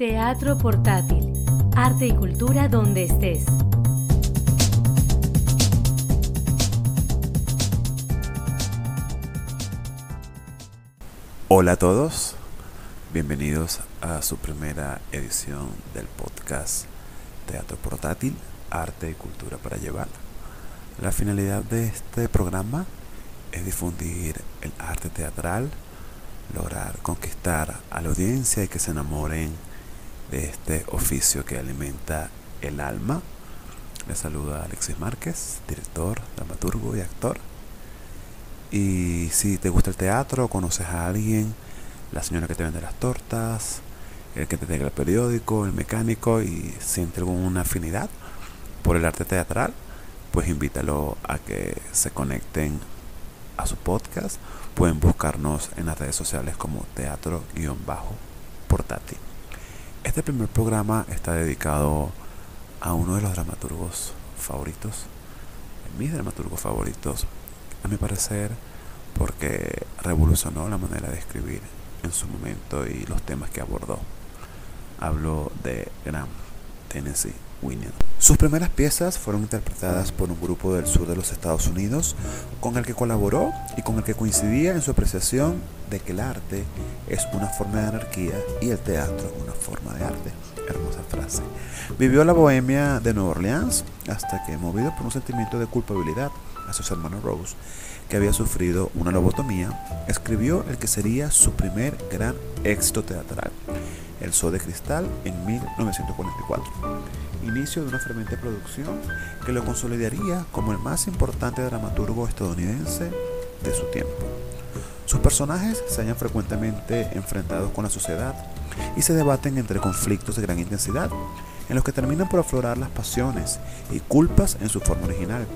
Teatro portátil, arte y cultura donde estés. Hola a todos, bienvenidos a su primera edición del podcast Teatro Portátil, Arte y Cultura para Llevar. La finalidad de este programa es difundir el arte teatral, lograr conquistar a la audiencia y que se enamoren de este oficio que alimenta el alma. Les saluda Alexis Márquez, director, dramaturgo y actor. Y si te gusta el teatro, conoces a alguien, la señora que te vende las tortas, el que te tenga el periódico, el mecánico y siente alguna afinidad por el arte teatral, pues invítalo a que se conecten a su podcast. Pueden buscarnos en las redes sociales como teatro-portátil. Este primer programa está dedicado a uno de los dramaturgos favoritos, mis dramaturgos favoritos, a mi parecer, porque revolucionó la manera de escribir en su momento y los temas que abordó. Hablo de Graham Tennessee Sus primeras piezas fueron interpretadas por un grupo del sur de los Estados Unidos con el que colaboró y con el que coincidía en su apreciación de que el arte es una forma de anarquía y el teatro una forma de arte. Hermosa frase. Vivió la bohemia de Nueva Orleans hasta que, movido por un sentimiento de culpabilidad hacia su hermano Rose, que había sufrido una lobotomía, escribió el que sería su primer gran éxito teatral, El Sol de Cristal, en 1944 inicio de una ferviente producción que lo consolidaría como el más importante dramaturgo estadounidense de su tiempo. Sus personajes se hallan frecuentemente enfrentados con la sociedad y se debaten entre conflictos de gran intensidad, en los que terminan por aflorar las pasiones y culpas en su forma original,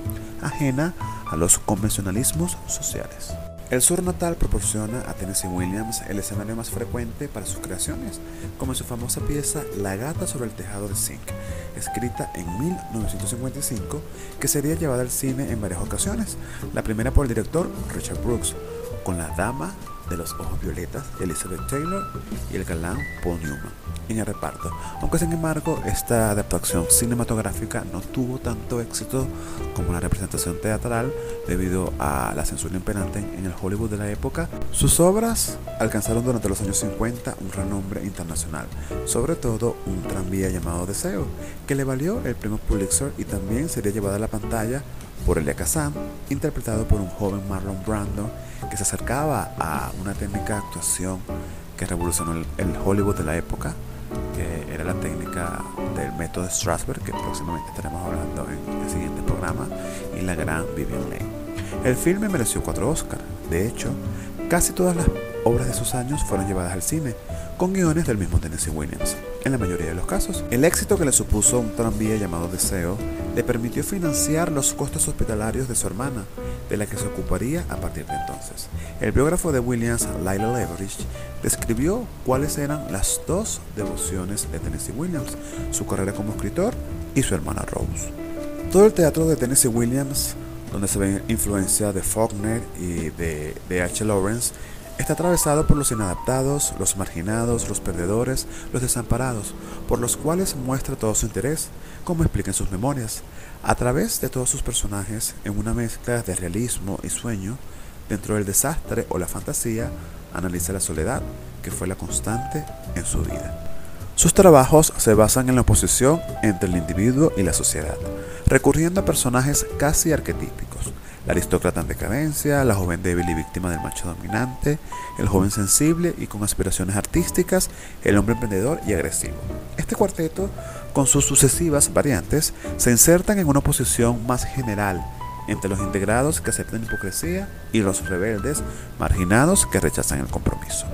ajena a los convencionalismos sociales. El sur natal proporciona a Tennessee Williams el escenario más frecuente para sus creaciones, como en su famosa pieza La gata sobre el tejado de zinc, escrita en 1955, que sería llevada al cine en varias ocasiones, la primera por el director Richard Brooks, con la dama de los ojos violetas Elizabeth Taylor y el galán Paul Newman en el reparto. Aunque sin embargo esta adaptación cinematográfica no tuvo tanto éxito como la representación teatral debido a la censura imperante en el Hollywood de la época, sus obras alcanzaron durante los años 50 un renombre internacional, sobre todo un tranvía llamado Deseo, que le valió el premio Pulitzer y también sería llevada a la pantalla por Elia Kazan, interpretado por un joven Marlon Brando que se acercaba a una técnica de actuación que revolucionó el Hollywood de la época, que era la técnica del método Strasberg, que próximamente estaremos hablando en el siguiente programa, y la gran Vivian Leigh. El filme mereció cuatro Oscars. De hecho, casi todas las obras de sus años fueron llevadas al cine, con guiones del mismo Tennessee Williams. En la mayoría de los casos, el éxito que le supuso un tranvía llamado Deseo le permitió financiar los costos hospitalarios de su hermana, de la que se ocuparía a partir de entonces. El biógrafo de Williams, Lila Leverage, describió cuáles eran las dos devociones de Tennessee Williams, su carrera como escritor y su hermana Rose. Todo el teatro de Tennessee Williams, donde se ve influencia de Faulkner y de H. Lawrence, Está atravesado por los inadaptados, los marginados, los perdedores, los desamparados, por los cuales muestra todo su interés, como explica en sus memorias, a través de todos sus personajes, en una mezcla de realismo y sueño, dentro del desastre o la fantasía, analiza la soledad, que fue la constante en su vida. Sus trabajos se basan en la oposición entre el individuo y la sociedad, recurriendo a personajes casi arquetípicos, la aristócrata en decadencia, la joven débil y víctima del macho dominante, el joven sensible y con aspiraciones artísticas, el hombre emprendedor y agresivo. Este cuarteto, con sus sucesivas variantes, se insertan en una posición más general entre los integrados que aceptan hipocresía y los rebeldes marginados que rechazan el compromiso.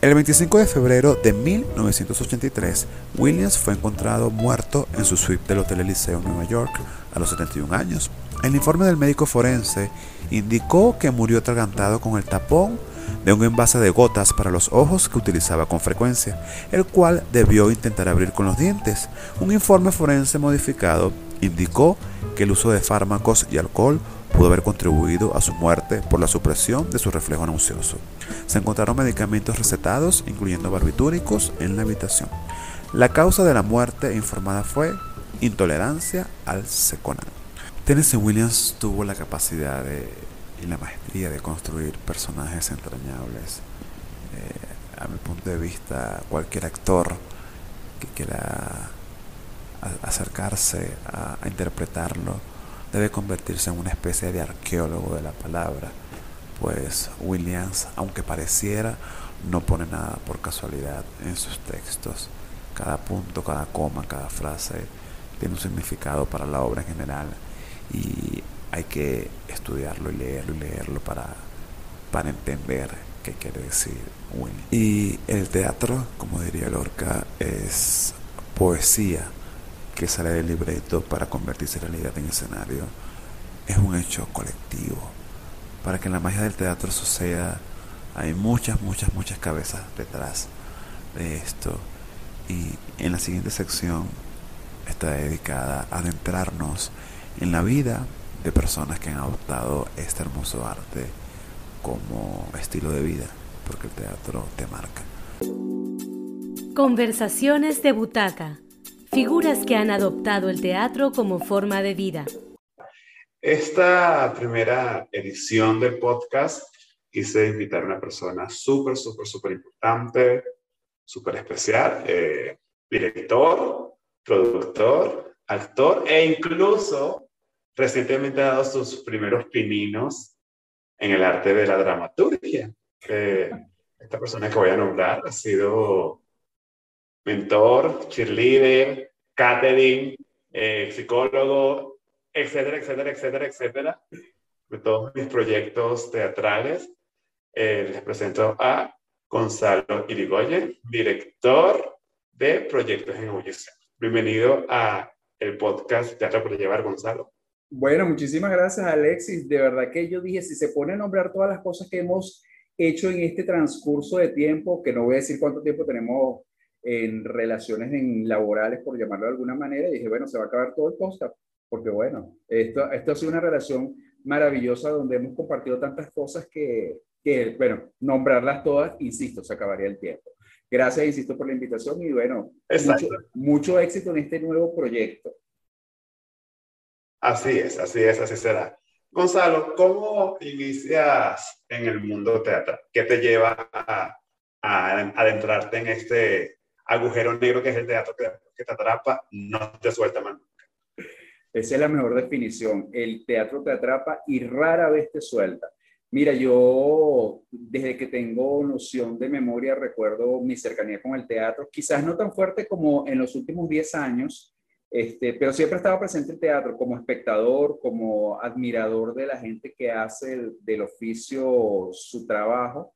El 25 de febrero de 1983, Williams fue encontrado muerto en su suite del Hotel Eliseo en Nueva York a los 71 años. El informe del médico forense indicó que murió atragantado con el tapón de un envase de gotas para los ojos que utilizaba con frecuencia, el cual debió intentar abrir con los dientes. Un informe forense modificado indicó que el uso de fármacos y alcohol pudo haber contribuido a su muerte por la supresión de su reflejo nauseoso. Se encontraron medicamentos recetados, incluyendo barbitúricos, en la habitación. La causa de la muerte informada fue intolerancia al seconal. Tennessee Williams tuvo la capacidad y la maestría de construir personajes entrañables. Eh, a mi punto de vista, cualquier actor que quiera acercarse a, interpretarlo debe convertirse en una especie de arqueólogo de la palabra, pues Williams, aunque pareciera, no pone nada por casualidad en sus textos. Cada punto, cada coma, cada frase tiene un significado para la obra en general y hay que estudiarlo y leerlo y leerlo para, para entender qué quiere decir Williams. Y el teatro, como diría Lorca, es poesía que sale del libreto para convertirse en realidad en escenario es un hecho colectivo. Para que la magia del teatro suceda, hay muchas, muchas, muchas cabezas detrás de esto. Y en la siguiente sección está dedicada a adentrarnos en la vida de personas que han adoptado este hermoso arte como estilo de vida, porque el teatro te marca. Conversaciones de butaca Figuras que han adoptado el teatro como forma de vida. Esta primera edición del podcast quise invitar a una persona súper, súper, súper importante, súper especial, eh, director, productor, actor e incluso recientemente ha dado sus primeros pininos en el arte de la dramaturgia. Eh, esta persona que voy a nombrar ha sido mentor, cheerleader, catering, eh, psicólogo, etcétera, etcétera, etcétera, etcétera, de todos mis proyectos teatrales. Eh, les presento a Gonzalo Irigoyen, director de proyectos en ebullición. Bienvenido a el podcast Teatro por Llevar, Gonzalo. Bueno, muchísimas gracias, Alexis. De verdad que yo dije, si se pone a nombrar todas las cosas que hemos hecho en este transcurso de tiempo, que no voy a decir cuánto tiempo tenemos en relaciones en laborales, por llamarlo de alguna manera, y dije, bueno, se va a acabar todo el podcast, porque bueno, esto, esto ha sido una relación maravillosa donde hemos compartido tantas cosas que, que, bueno, nombrarlas todas, insisto, se acabaría el tiempo. Gracias, insisto, por la invitación y bueno, mucho, mucho éxito en este nuevo proyecto. Así es, así es, así será. Gonzalo, ¿cómo inicias en el mundo teatral? ¿Qué te lleva a, adentrarte en este agujero negro que es el teatro que, te atrapa, no te suelta más nunca. Esa es la mejor definición. El teatro te atrapa y rara vez te suelta. Mira, yo desde que tengo noción de memoria recuerdo mi cercanía con el teatro, quizás no tan fuerte como en los últimos 10 años, este, pero siempre estaba presente el teatro como espectador, como admirador de la gente que hace del oficio su trabajo.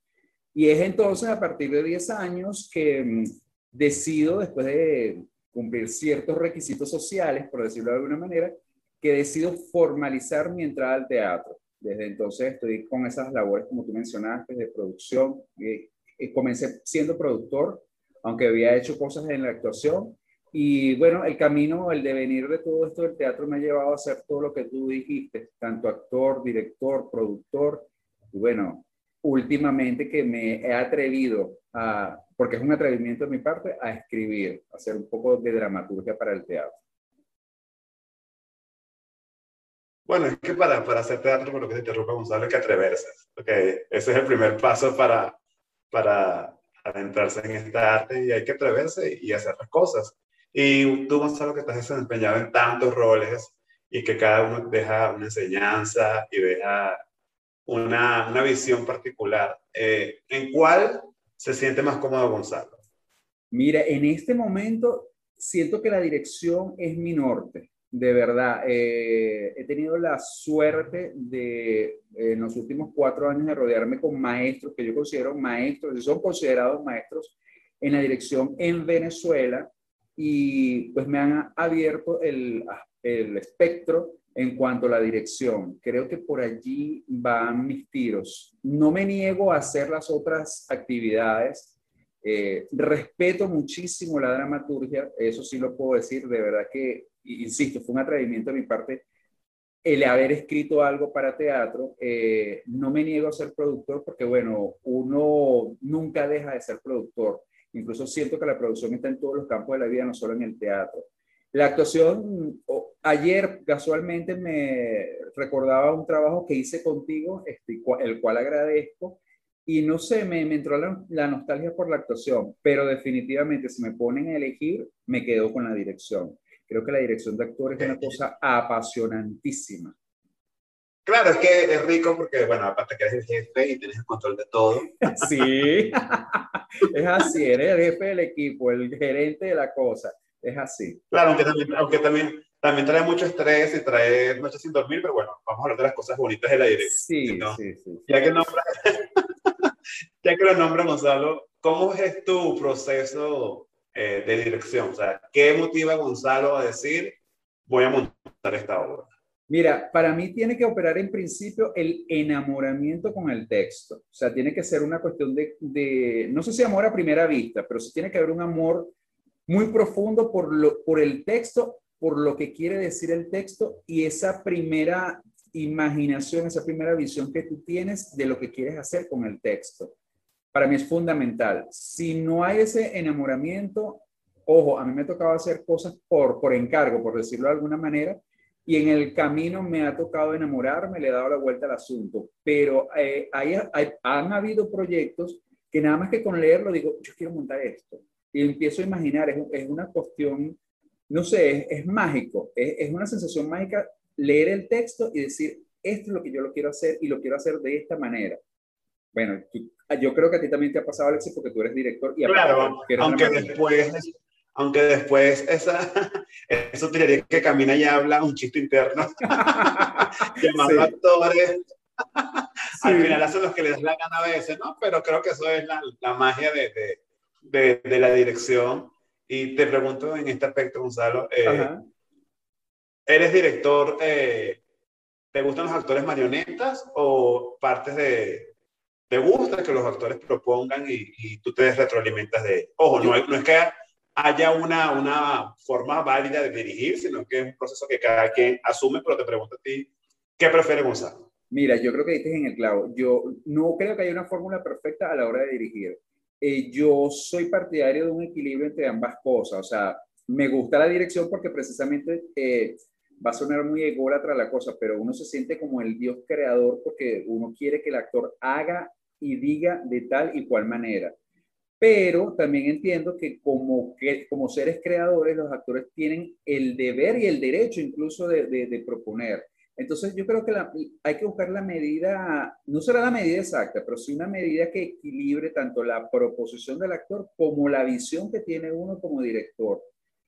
Y es entonces a partir de 10 años que mm, decido, después de cumplir ciertos requisitos sociales, por decirlo de alguna manera, que decido formalizar mi entrada al teatro. Desde entonces estoy con esas labores, como tú mencionaste, de producción. Eh, eh, comencé siendo productor, aunque había hecho cosas en la actuación. Y bueno, el camino, el devenir de todo esto del teatro me ha llevado a hacer todo lo que tú dijiste, tanto actor, director, productor. Y bueno, últimamente que me he atrevido a porque es un atrevimiento de mi parte a escribir, a hacer un poco de dramaturgia para el teatro. Bueno, es que para, para hacer teatro, por lo que se interrumpe Gonzalo, hay que atreverse. Okay. Ese es el primer paso para, para adentrarse en esta arte y hay que atreverse y hacer las cosas. Y tú, Gonzalo, que estás desempeñado en tantos roles y que cada uno deja una enseñanza y deja una, una visión particular, eh, ¿en cuál se siente más cómodo Gonzalo? Mira, en este momento siento que la dirección es mi norte, de verdad. Eh, he tenido la suerte de, en los últimos cuatro años, de rodearme con maestros que yo considero maestros, y son considerados maestros en la dirección en Venezuela, y pues me han abierto el, el espectro en cuanto a la dirección. Creo que por allí van mis tiros. No me niego a hacer las otras actividades. Eh, respeto muchísimo la dramaturgia, eso sí lo puedo decir, de verdad que, insisto, fue un atrevimiento de mi parte el haber escrito algo para teatro. Eh, no me niego a ser productor porque, bueno, uno nunca deja de ser productor. Incluso siento que la producción está en todos los campos de la vida, no solo en el teatro. La actuación, ayer casualmente me recordaba un trabajo que hice contigo, este, el cual agradezco, y no sé, me, entró la, nostalgia por la actuación, pero definitivamente si me ponen a elegir, me quedo con la dirección. Creo que la dirección de actores es una cosa apasionantísima. Claro, es que es rico porque, bueno, aparte que eres el jefe y tienes el control de todo. Sí, es así, eres el jefe del equipo, el gerente de la cosa, es así. Claro, aunque también, aunque también, también trae mucho estrés y trae noches sin dormir, pero bueno, vamos a hablar de las cosas bonitas de la dirección. Sí, sí, sí. Ya que, nombra, ya que lo nombra Gonzalo, ¿cómo es tu proceso eh, de dirección? O sea, ¿qué motiva a Gonzalo a decir, voy a montar esta obra? Mira, para mí tiene que operar en principio el enamoramiento con el texto. O sea, tiene que ser una cuestión de, no sé si amor a primera vista, pero sí tiene que haber un amor muy profundo por, lo, por el texto, por lo que quiere decir el texto y esa primera imaginación, esa primera visión que tú tienes de lo que quieres hacer con el texto. Para mí es fundamental. Si no hay ese enamoramiento, ojo, a mí me tocaba hacer cosas por, por encargo, por decirlo de alguna manera, y en el camino me ha tocado enamorarme, le he dado la vuelta al asunto, pero eh, hay, han habido proyectos que nada más que con leerlo digo, yo quiero montar esto, y empiezo a imaginar, es, es una cuestión, no sé, es, mágico, es, es, una sensación mágica leer el texto y decir, esto es lo que yo lo quiero hacer y lo quiero hacer de esta manera. Bueno, yo creo que a ti también te ha pasado, Alexis, porque tú eres director y claro, aunque después aunque después esa, eso tiraría que camina y habla un chiste interno, llamando actores. Al final hacen los que les la gana a veces, ¿no? Pero creo que eso es la, la magia de, de, de, la dirección. Y te pregunto en este aspecto, Gonzalo, eh, ¿eres director, eh, te gustan los actores marionetas o partes de, te gusta que los actores propongan y, y tú te retroalimentas de, ojo, no, no es que haya una, una forma válida de dirigir, sino que es un proceso que cada quien asume, pero te pregunto a ti, ¿qué prefiere Gonzalo? Mira, yo creo que dices en el clavo. Yo no creo que haya una fórmula perfecta a la hora de dirigir. Eh, yo soy partidario de un equilibrio entre ambas cosas. O sea, me gusta la dirección porque precisamente eh, va a sonar muy ególatra la cosa, pero uno se siente como el Dios creador porque uno quiere que el actor haga y diga de tal y cual manera pero también entiendo que como, que como seres creadores, los actores tienen el deber y el derecho incluso de, de, proponer. Entonces yo creo que hay que buscar la medida, no será la medida exacta, pero sí una medida que equilibre tanto la proposición del actor como la visión que tiene uno como director.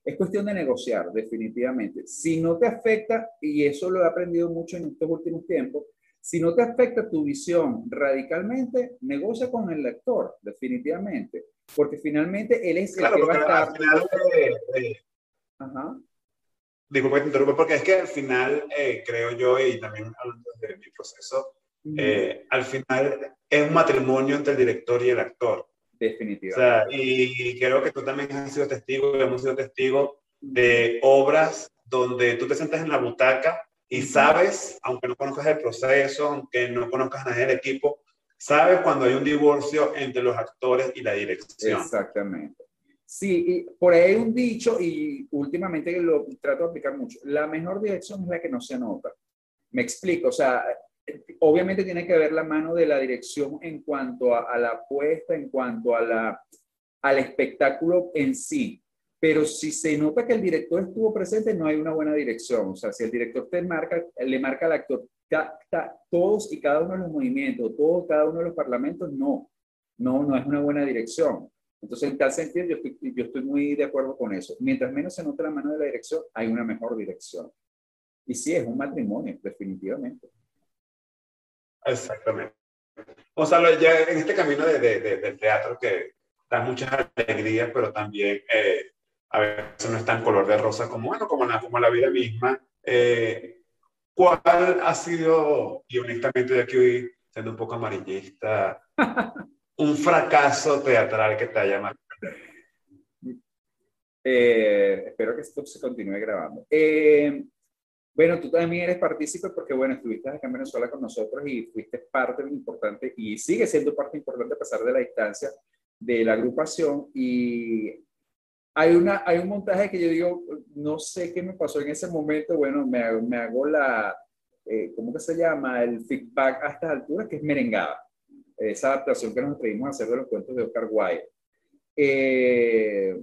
Es cuestión de negociar, definitivamente. Si no te afecta, y eso lo he aprendido mucho en estos últimos tiempos, si no te afecta tu visión radicalmente, negocia con el lector, definitivamente, porque finalmente él es el que va a estar... Final, eh, Ajá. Disculpe que te interrumpa, porque es que al final, eh, creo yo, y también de mi proceso, eh, al final es un matrimonio entre el director y el actor. Definitivamente. O sea, y creo que tú también has sido testigo, hemos sido testigos de obras donde tú te sientas en la butaca y sabes, aunque no conozcas el proceso, aunque no conozcas a del equipo, sabes cuando hay un divorcio entre los actores y la dirección. Exactamente. Sí, y por ahí hay un dicho, y últimamente lo trato de aplicar mucho, la mejor dirección es la que no se nota. Me explico, o sea, obviamente tiene que ver la mano de la dirección en cuanto a, a la apuesta, en cuanto a la, al espectáculo en sí, pero si se nota que el director estuvo presente, no hay una buena dirección. O sea, si el director te marca, le marca al actor todos y cada uno de los movimientos, todos cada uno de los parlamentos, no, no, no es una buena dirección. Entonces, en tal sentido, yo estoy, yo estoy muy de acuerdo con eso. Mientras menos se nota la mano de la dirección, hay una mejor dirección. Y sí, es un matrimonio, definitivamente. Exactamente. Gonzalo, ya en este camino de, de, del teatro que da muchas alegrías, pero también eh, a veces no es tan color de rosa como, bueno, como la, como la vida misma. Eh, ¿Cuál ha sido, y honestamente de aquí siendo un poco amarillista, un fracaso teatral que te haya marcado? Eh, espero que esto se continúe grabando. Eh, bueno, tú también eres partícipe porque, bueno, estuviste acá en Venezuela con nosotros y fuiste parte importante y sigue siendo parte importante a pesar de la distancia de la agrupación y hay, una, hay un montaje que yo digo, no sé qué me pasó en ese momento, bueno, me hago, me hago la, eh, ¿cómo que se llama? El feedback a estas alturas, que es merengada, esa adaptación que nos atrevimos a hacer de los cuentos de Oscar Wilde. Eh,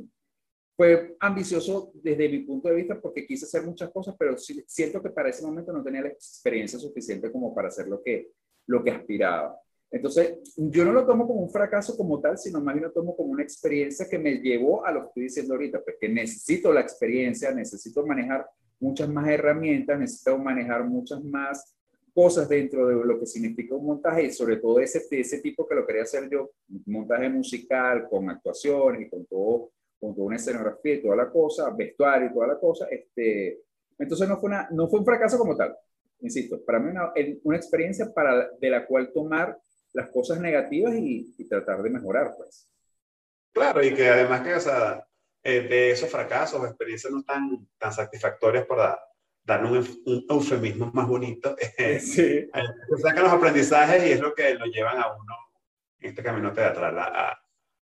fue ambicioso desde mi punto de vista porque quise hacer muchas cosas, pero siento que para ese momento no tenía la experiencia suficiente como para hacer lo que, lo que aspiraba. Entonces, yo no lo tomo como un fracaso como tal, sino más bien lo tomo como una experiencia que me llevó a lo que estoy diciendo ahorita, porque necesito la experiencia, necesito manejar muchas más herramientas, necesito manejar muchas más cosas dentro de lo que significa un montaje y sobre todo ese, ese tipo que lo quería hacer yo, montaje musical con actuaciones y con todo con toda una escenografía y toda la cosa, vestuario y toda la cosa, este, entonces no fue, una, no fue un fracaso como tal, insisto, para mí una, una experiencia para, de la cual tomar las cosas negativas y, y, tratar de mejorar, pues. Claro, y que además que, o sea, eh, de esos fracasos experiencias no tan, tan satisfactorias para dar un, un, eufemismo más bonito, eh, sí. eh, sacan los aprendizajes y es lo que lo llevan a uno en este camino teatral a,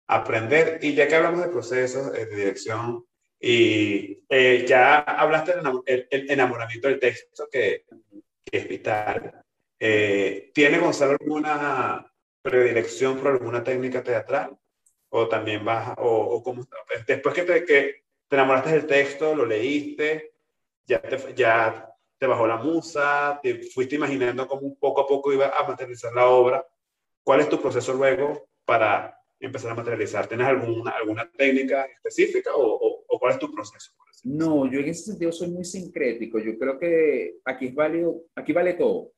aprender. Y ya que hablamos de procesos eh, de dirección y ya hablaste del el enamoramiento del texto, que, que es vital, eh, ¿tiene Gonzalo alguna predilección por alguna técnica teatral? ¿O también vas, o, o como, después que te, que te enamoraste del texto, lo leíste, ya te, ya te bajó la musa, te fuiste imaginando cómo poco a poco iba a materializar la obra? ¿Cuál es tu proceso luego para empezar a materializar? ¿Tienes alguna, alguna técnica específica o, o, cuál es tu proceso? No, yo en ese sentido soy muy sincrético. Yo creo que aquí, es válido, aquí vale todo.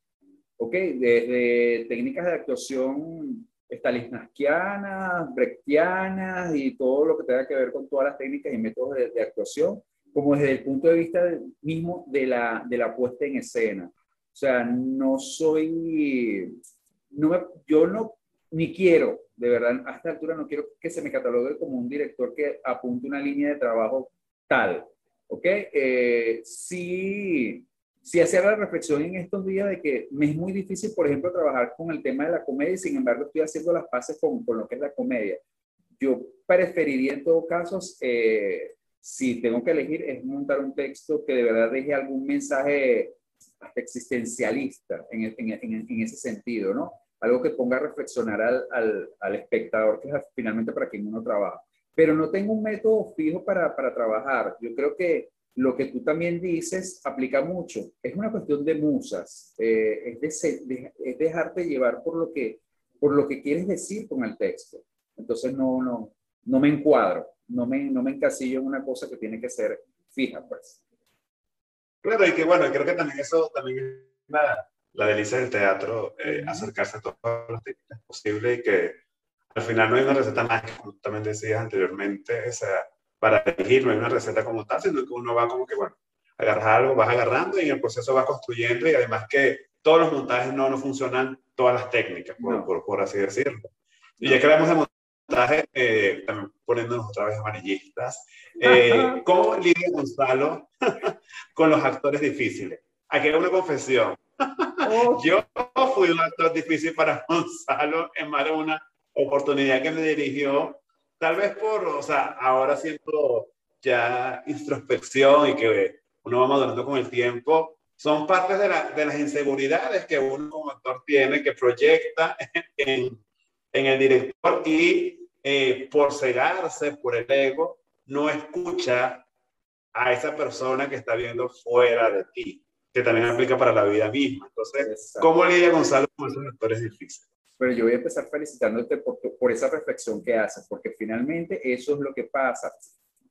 ¿Ok? Desde técnicas de actuación stalinskianas, brechtianas y todo lo que tenga que ver con todas las técnicas y métodos de, de actuación, como desde el punto de vista mismo de la, de la puesta en escena. O sea, no soy, no me, yo no, ni quiero de verdad, a esta altura no quiero que se me catalogue como un director que apunte una línea de trabajo tal, ¿ok? Eh, sí, sí hacer la reflexión en estos días de que me es muy difícil, por ejemplo, trabajar con el tema de la comedia y sin embargo estoy haciendo las paces con, con lo que es la comedia. Yo preferiría en todo caso, eh, si tengo que elegir, es montar un texto que de verdad deje algún mensaje hasta existencialista en, en, en, en ese sentido, ¿no? algo que ponga a reflexionar al, al, al, espectador, que es finalmente para quien uno trabaja. Pero no tengo un método fijo para, para trabajar. Yo creo que lo que tú también dices aplica mucho. Es una cuestión de musas, eh, es, de, es, dejarte llevar por lo, que, por lo que quieres decir con el texto. Entonces no, no, no me encuadro, no me, no me encasillo en una cosa que tiene que ser fija, pues. Claro, y que bueno, creo que también eso también es una, la delicia del teatro, eh, acercarse a todas las técnicas posibles y que al final no hay una receta mágica, como también decías anteriormente, o sea, para elegir no hay una receta como tal, sino que uno va como que, bueno, agarras algo, vas agarrando y en el proceso vas construyendo y además que todos los montajes no, no funcionan todas las técnicas, por, no. por, por, así decirlo. Y ya que hablamos de montaje, eh, también poniéndonos otra vez amarillistas, eh, ¿cómo lidia Gonzalo con los actores difíciles? Aquí hay una confesión. Oh. Yo fui un actor difícil para Gonzalo en más de una oportunidad que me dirigió, tal vez por, o sea, ahora siento ya introspección y que uno va madurando con el tiempo, son partes de, la, de las inseguridades que uno como actor tiene, que proyecta en, en el director y eh, por cegarse por el ego, no escucha a esa persona que está viendo fuera de ti que también aplica para la vida misma. Entonces, Exacto. ¿cómo lidia Gonzalo con esos actores difíciles? Pero yo voy a empezar felicitándote por, por esa reflexión que haces, porque finalmente eso es lo que pasa.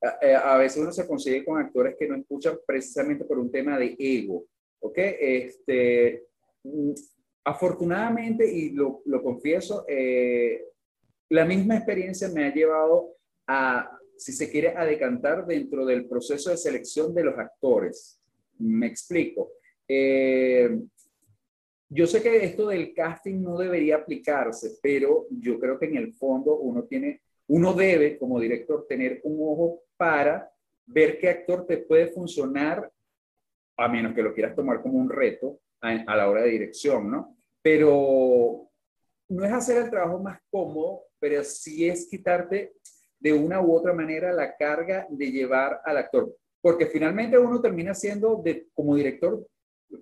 A, eh, a, veces uno se consigue con actores que no escuchan precisamente por un tema de ego, ¿ok? Este, mm, afortunadamente, y lo, lo confieso, eh, la misma experiencia me ha llevado a, si se quiere, a decantar dentro del proceso de selección de los actores. Me explico. Eh, yo sé que esto del casting no debería aplicarse, pero yo creo que en el fondo uno tiene, uno debe como director tener un ojo para ver qué actor te puede funcionar, a menos que lo quieras tomar como un reto a, la hora de dirección, ¿no? Pero no es hacer el trabajo más cómodo, pero sí es quitarte de una u otra manera la carga de llevar al actor. Porque finalmente uno termina siendo, de, como director,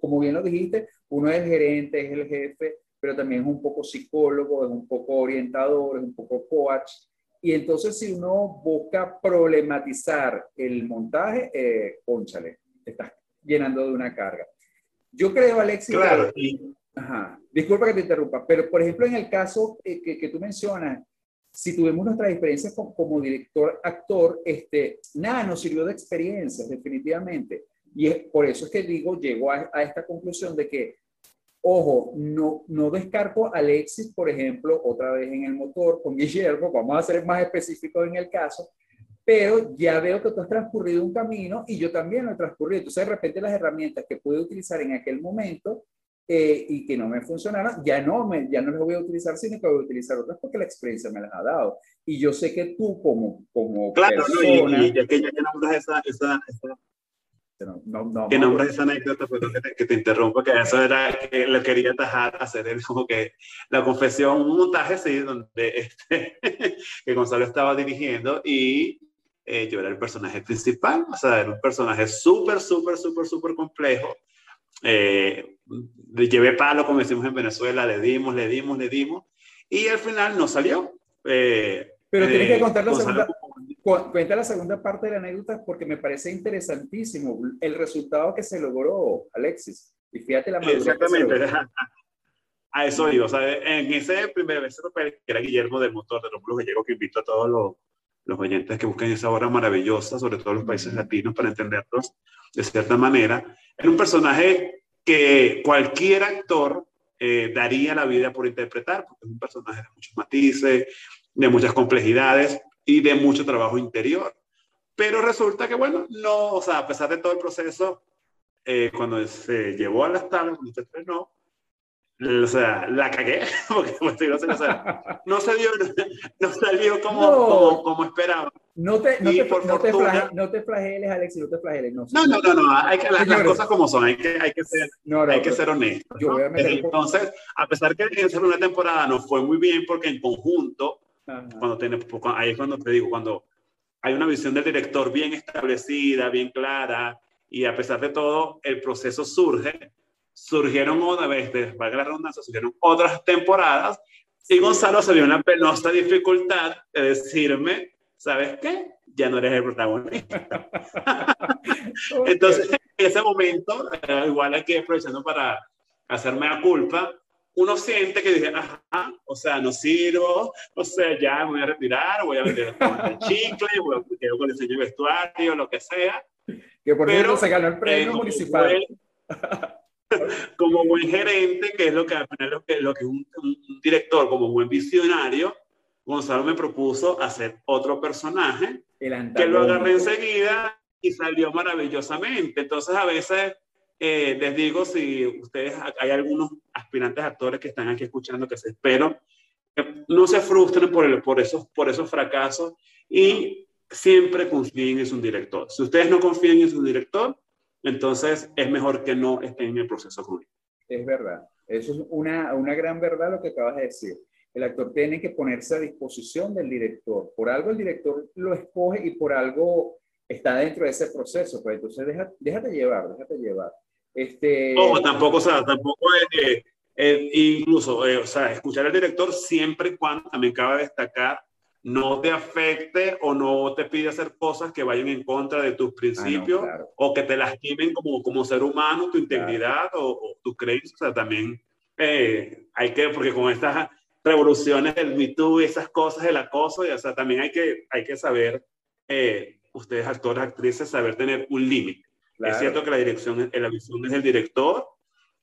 como bien lo dijiste, uno es el gerente, es el jefe, pero también es un poco psicólogo, es un poco orientador, es un poco coach. Y entonces si uno busca problematizar el montaje, eh, conchale, estás llenando de una carga. Yo creo, Alexis, claro, Ajá. Disculpa que te interrumpa, pero por ejemplo, en el caso eh, que, que, tú mencionas, si tuvimos nuestras experiencias como, como, director, actor, este, nada, nos sirvió de experiencias, definitivamente. Y es, por eso es que digo, llego a, a, esta conclusión de que, ojo, no, no descargo a Alexis, por ejemplo, otra vez en el motor con Guillermo, vamos a ser más específicos en el caso, pero ya veo que tú has transcurrido un camino y yo también lo he transcurrido. Entonces, de repente, las herramientas que pude utilizar en aquel momento eh, y que no me funcionaron, ya no, me, ya no las voy a utilizar, sino que voy a utilizar otras porque la experiencia me las ha dado. Y yo sé que tú como, como claro, persona... No, y, ya que ya que esa, esa, esa no, no, que nombres esa anécdota, perdón que te, que te interrumpa, que eso era que lo quería atajar, hacer el, como que la confesión, un montaje, sí, donde este, que Gonzalo estaba dirigiendo y eh, yo era el personaje principal, o sea, era un personaje súper, súper, súper, súper complejo eh, le llevé palo, como decimos en Venezuela, le dimos, le dimos, le dimos, y al final no salió. Eh, Pero tienes que eh, contar la segunda, cuenta la segunda parte de la anécdota porque me parece interesantísimo el resultado que se logró, Alexis. Y fíjate la Exactamente. A eso iba. O sea, en ese primer vez que era Guillermo del Motor de Rómulo Gallego, que invito a todos los, los oyentes que busquen esa obra maravillosa, sobre todo los países latinos, para entenderlos de cierta manera. Era un personaje que cualquier actor eh, daría la vida por interpretar, porque es un personaje de muchos matices, de muchas complejidades y de mucho trabajo interior. Pero resulta que, bueno, no, o sea, a pesar de todo el proceso, eh, cuando se llevó a las tablas, cuando se estrenó, o sea, la cagué, porque pues, no, se, no, se dio, no salió como, no, como, como, esperaba. No te, no, te, no, te flage, no te flageles, Alex, no te flageles. No, no, no, no, hay que las, las cosas como son, hay que, hay que ser, hay que ser honesto. Yo voy a Entonces, a pesar que en una temporada no fue muy bien, porque en conjunto, cuando tiene, ahí es cuando te digo, cuando hay una visión del director bien establecida, bien clara, y a pesar de todo, el proceso surge surgieron otra vez, valga la redundancia, surgieron otras temporadas y Gonzalo se vio una penosa dificultad de decirme, ¿sabes qué? Ya no eres el protagonista. Entonces, en ese momento, igual aquí aprovechando para hacerme la culpa, uno siente que dije, ajá, o sea, no sirvo, o sea, ya me voy a retirar, voy a vender el chicle, voy a quedar con el diseño vestuario, lo que sea. Que por ejemplo se ganó el premio eh, municipal. como buen gerente, que es lo que lo que, lo que un, un, director, como buen visionario, Gonzalo me propuso hacer otro personaje que lo agarré enseguida y salió maravillosamente. Entonces, a veces eh, les digo, si ustedes, hay algunos aspirantes actores que están aquí escuchando, que se espero, no se frustren por, el, por, esos, por esos fracasos y siempre confíen en su director. Si ustedes no confían en su director, entonces es mejor que no estén en el proceso conmigo. Es verdad, eso es una, una gran verdad lo que acabas de decir. El actor tiene que ponerse a disposición del director. Por algo el director lo escoge y por algo está dentro de ese proceso. Pues entonces deja, déjate llevar, déjate llevar. Este... Ojo, tampoco, o sea, tampoco es eh, incluso, eh, o sea, escuchar al director siempre y cuando también cabe destacar no te afecte o no te pide hacer cosas que vayan en contra de tus principios ah, no, claro. o que te lastimen como, como ser humano, tu integridad claro. o, o, tu creencia. O sea, también eh, hay que, porque con estas revoluciones del Me Too y esas cosas, el acoso, y, o sea, también hay que, hay que saber, eh, ustedes actores, actrices, saber tener un límite. Claro. Es cierto que la dirección, la visión es el director,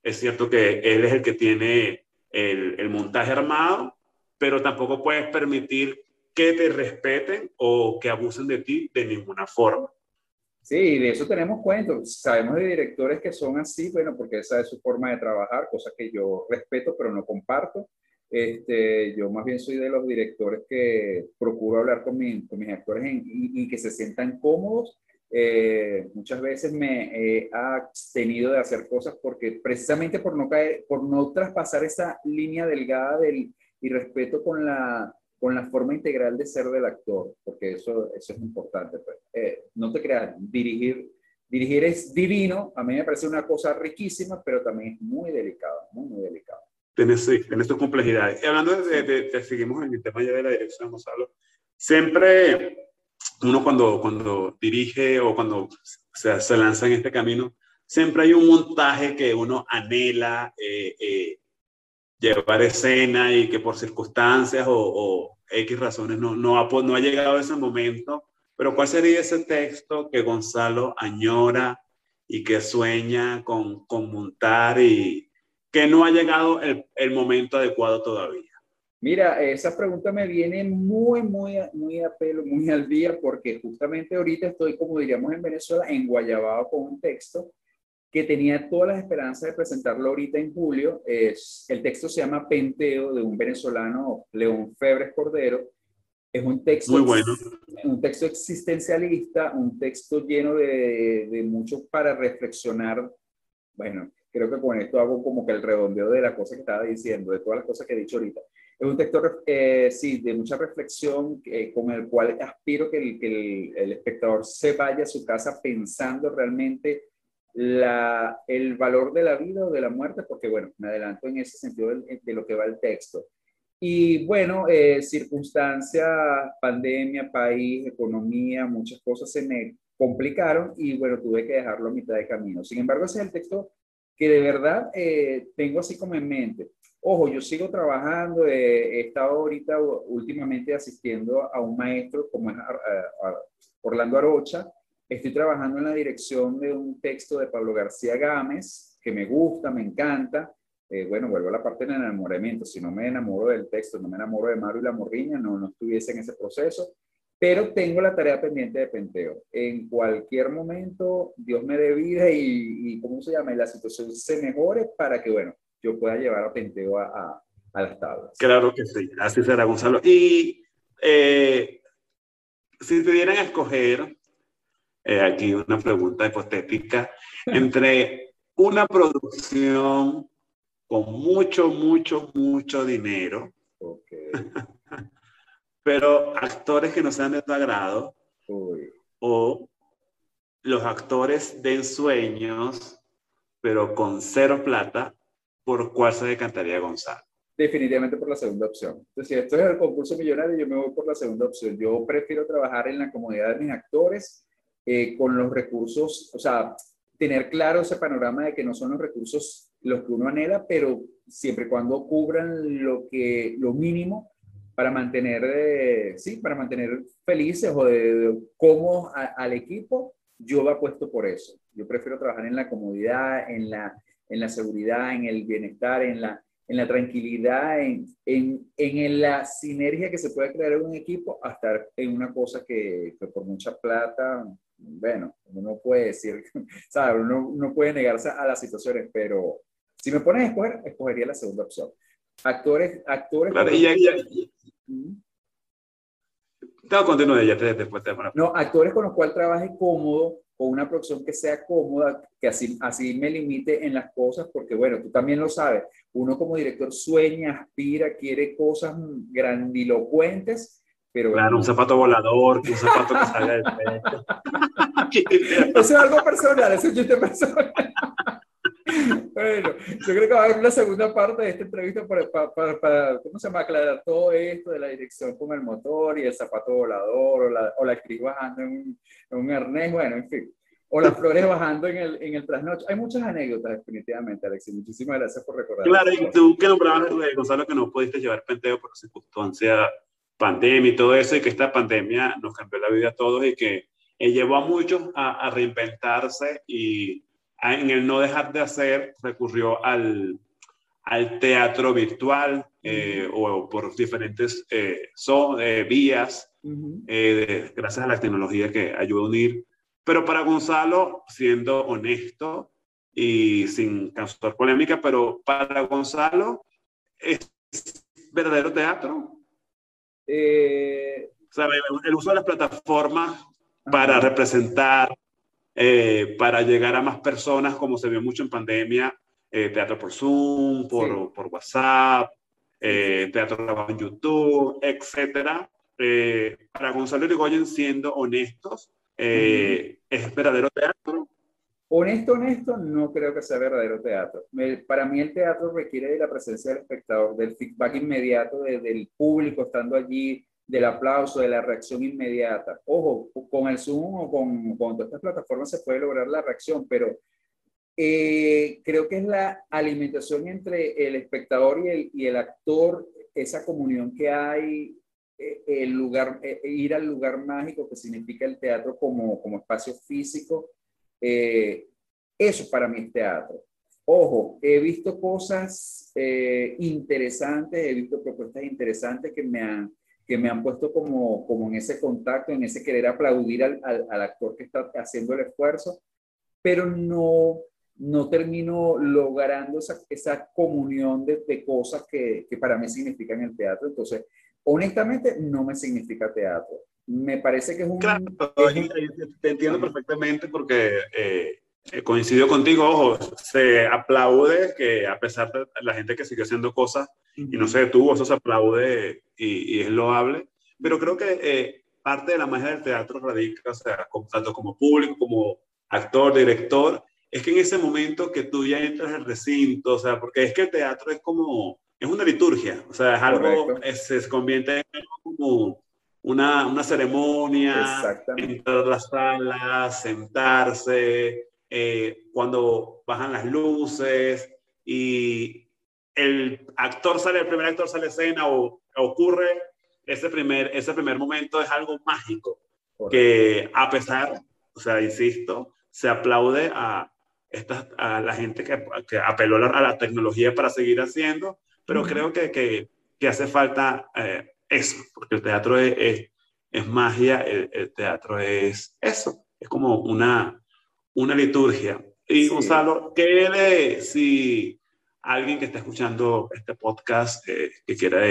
es cierto que él es el que tiene el, el montaje armado, pero tampoco puedes permitir que te respeten o que abusen de ti de ninguna forma. Sí, de eso tenemos cuentos. Sabemos de directores que son así, bueno, porque esa es su forma de trabajar, cosa que yo respeto, pero no comparto. Este, yo más bien soy de los directores que procuro hablar con, mi, con mis actores en, y, y, que se sientan cómodos. Eh, muchas veces me he abstenido de hacer cosas porque precisamente por no caer, por no traspasar esa línea delgada del, y respeto con la, con la forma integral de ser del actor, porque eso, eso es importante. Pues. Eh, no te creas, dirigir, dirigir es divino, a mí me parece una cosa riquísima, pero también es muy delicado, muy, muy delicado. Tienes, tienes tus complejidades. Y hablando de, de, seguimos en el tema ya de la dirección, Gonzalo, siempre uno cuando, cuando dirige o cuando se, se lanza en este camino, siempre hay un montaje que uno anhela eh, eh, llevar escena y que por circunstancias o, o X razones no, no, ha, no ha llegado ese momento. Pero ¿cuál sería ese texto que Gonzalo añora y que sueña con, con montar y que no ha llegado el, el momento adecuado todavía? Mira, esa pregunta me viene muy, muy, muy a pelo, muy al día, porque justamente ahorita estoy, como diríamos en Venezuela, en Guayabao con un texto que tenía todas las esperanzas de presentarlo ahorita en julio. Es, el texto se llama Penteo, de un venezolano, León Febres Cordero. Es un texto, muy bueno. un texto existencialista, un texto lleno de, de mucho para reflexionar. Bueno, creo que con esto hago como que el redondeo de la cosa que estaba diciendo, de todas las cosas que he dicho ahorita. Es un texto, eh, sí, de mucha reflexión eh, con el cual aspiro que, el, que el, espectador se vaya a su casa pensando realmente la, el valor de la vida o de la muerte, porque bueno, me adelanto en ese sentido de, de lo que va el texto. Y bueno, eh, circunstancias, pandemia, país, economía, muchas cosas se me complicaron y bueno, tuve que dejarlo a mitad de camino. Sin embargo, ese es el texto que de verdad eh, tengo así como en mente. Ojo, yo sigo trabajando, he estado ahorita últimamente asistiendo a un maestro como es Orlando Arocha. Estoy trabajando en la dirección de un texto de Pablo García Gámez, que me gusta, me encanta. Eh, bueno, vuelvo a la parte del enamoramiento. Si no me enamoro del texto, no me enamoro de Mario y la Morriña, no, no estuviese en ese proceso. Pero tengo la tarea pendiente de penteo. En cualquier momento, Dios me dé vida y, y ¿cómo se llama? Y la situación se mejore para que, bueno, yo pueda llevar a Penteo a, a, las tablas. Claro que sí, así será, Gonzalo. Y eh, si te dieran a escoger, eh, aquí una pregunta hipotética, entre una producción con mucho, mucho, mucho dinero, okay. pero actores que no sean de tu agrado, Uy. o los actores de ensueños, pero con cero plata, ¿por cuál se decantaría Gonzalo? Definitivamente por la segunda opción. Entonces, si esto es el concurso millonario, yo me voy por la segunda opción. Yo prefiero trabajar en la comodidad de mis actores, eh, con los recursos, o sea, tener claro ese panorama de que no son los recursos los que uno anhela, pero siempre y cuando cubran lo, que, lo mínimo para mantener, eh, sí, para mantener felices o de, de cómodos al equipo, yo va puesto por eso. Yo prefiero trabajar en la comodidad, en la, en la seguridad, en el bienestar, en la, en la tranquilidad, en, en, en, la sinergia que se puede crear en un equipo, a estar en una cosa que, que por mucha plata, bueno, uno no puede decir, ¿sabes? Uno no puede negarse a las situaciones, pero si me pones a escoger, escogería la segunda opción. Actores, actores. Claro, y ya te, después te No, actores con los cuales trabaje cómodo, con una producción que sea cómoda, que así, así me limite en las cosas, porque bueno, tú también lo sabes, uno como director sueña, aspira, quiere cosas grandilocuentes, pero... Claro, un zapato volador, un zapato que salga del pecho. eso es algo personal, eso es chiste personal. Bueno, yo creo que va a haber una segunda parte de esta entrevista para, para, para, ¿cómo se llama? Aclarar todo esto de la dirección con el motor y el zapato volador o la, o la actriz bajando en un, en un arnés, bueno, en fin. O las flores bajando en el, en el trasnocho. Hay muchas anécdotas, definitivamente, Alexis. Muchísimas gracias por recordar. Claro, y tú que nombrabas, Gonzalo, que no pudiste llevar penteo por circunstancia pandemia y todo eso, y que esta pandemia nos cambió la vida a todos y que eh, llevó a muchos a, a reinventarse y en el no dejar de hacer, recurrió al, al teatro virtual eh, o por diferentes eh, so, eh, vías, uh -huh. de, gracias a la tecnología que ayuda a unir. Pero para Gonzalo, siendo honesto y sin causar polémica, pero para Gonzalo, ¿es verdadero teatro? ¿Sabe? El uso de las plataformas para representar eh, para llegar a más personas, como se vio mucho en pandemia, eh, teatro por Zoom, por, sí. por WhatsApp, eh, teatro grabado en YouTube, etcétera. Eh, para Gonzalo Irigoyen, siendo honestos, ¿es verdadero teatro? Honesto, honesto, no creo que sea verdadero teatro. para mí el teatro requiere de la presencia del espectador, del feedback inmediato del público estando allí, del aplauso, de la reacción inmediata. Ojo, con el Zoom o con, con todas estas plataformas se puede lograr la reacción, pero eh, creo que es la alimentación entre el espectador y el, y el actor, esa comunión que hay, eh, el lugar, eh, ir al lugar mágico que significa el teatro como, como espacio físico eh, eso para mí es teatro. Ojo, he visto cosas interesantes, he visto propuestas interesantes que me han, que me han puesto como, como en ese contacto, en ese querer aplaudir al, al, actor que está haciendo el esfuerzo, pero no, no termino logrando esa, esa comunión de, de cosas que, que, para mí significan el teatro. Entonces, honestamente, no me significa teatro. Me parece que es un... Claro, te entiendo perfectamente porque eh, coincido contigo, ojo, se aplaude que a pesar de la gente que sigue haciendo cosas y no se detuvo, eso se aplaude y, es loable, pero creo que eh, parte de la magia del teatro radica, o sea, tanto como público, como actor, director, es que en ese momento que tú ya entras al recinto, o sea, porque es que el teatro es como, es una liturgia, o sea, es algo, se convierte en algo como una, una ceremonia, entrar a las salas, sentarse, eh, cuando bajan las luces y el actor sale, el primer actor sale a escena o ocurre ese primer, ese primer momento es algo mágico que a pesar, o sea, insisto, se aplaude a, esta, a la gente que, que apeló a la, tecnología para seguir haciendo, pero creo que, que, que, hace falta eh, eso, porque el teatro es, es, magia, el, teatro es eso, es como una, una liturgia. Y Gonzalo, ¿qué le, si alguien que está escuchando este podcast, eh, que quiera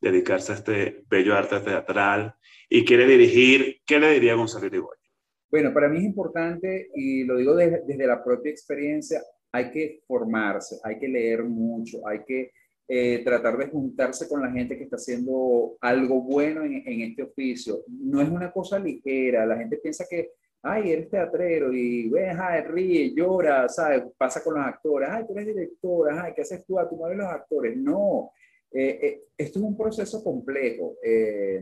dedicarse a este bello arte teatral y quiere dirigir, ¿qué le diría Gonzalo Irigoyen? Bueno, para mí es importante, y lo digo desde, la propia experiencia, hay que formarse, hay que leer mucho, hay que eh, tratar de juntarse con la gente que está haciendo algo bueno en, este oficio. No es una cosa ligera, la gente piensa que, ay, eres teatrero y ves, ay, ríe, llora, ¿sabes? Pasa con los actores, ay, tú eres directora, ay, ¿qué haces tú? A tu madre los actores. No, eh, eh, esto es un proceso complejo.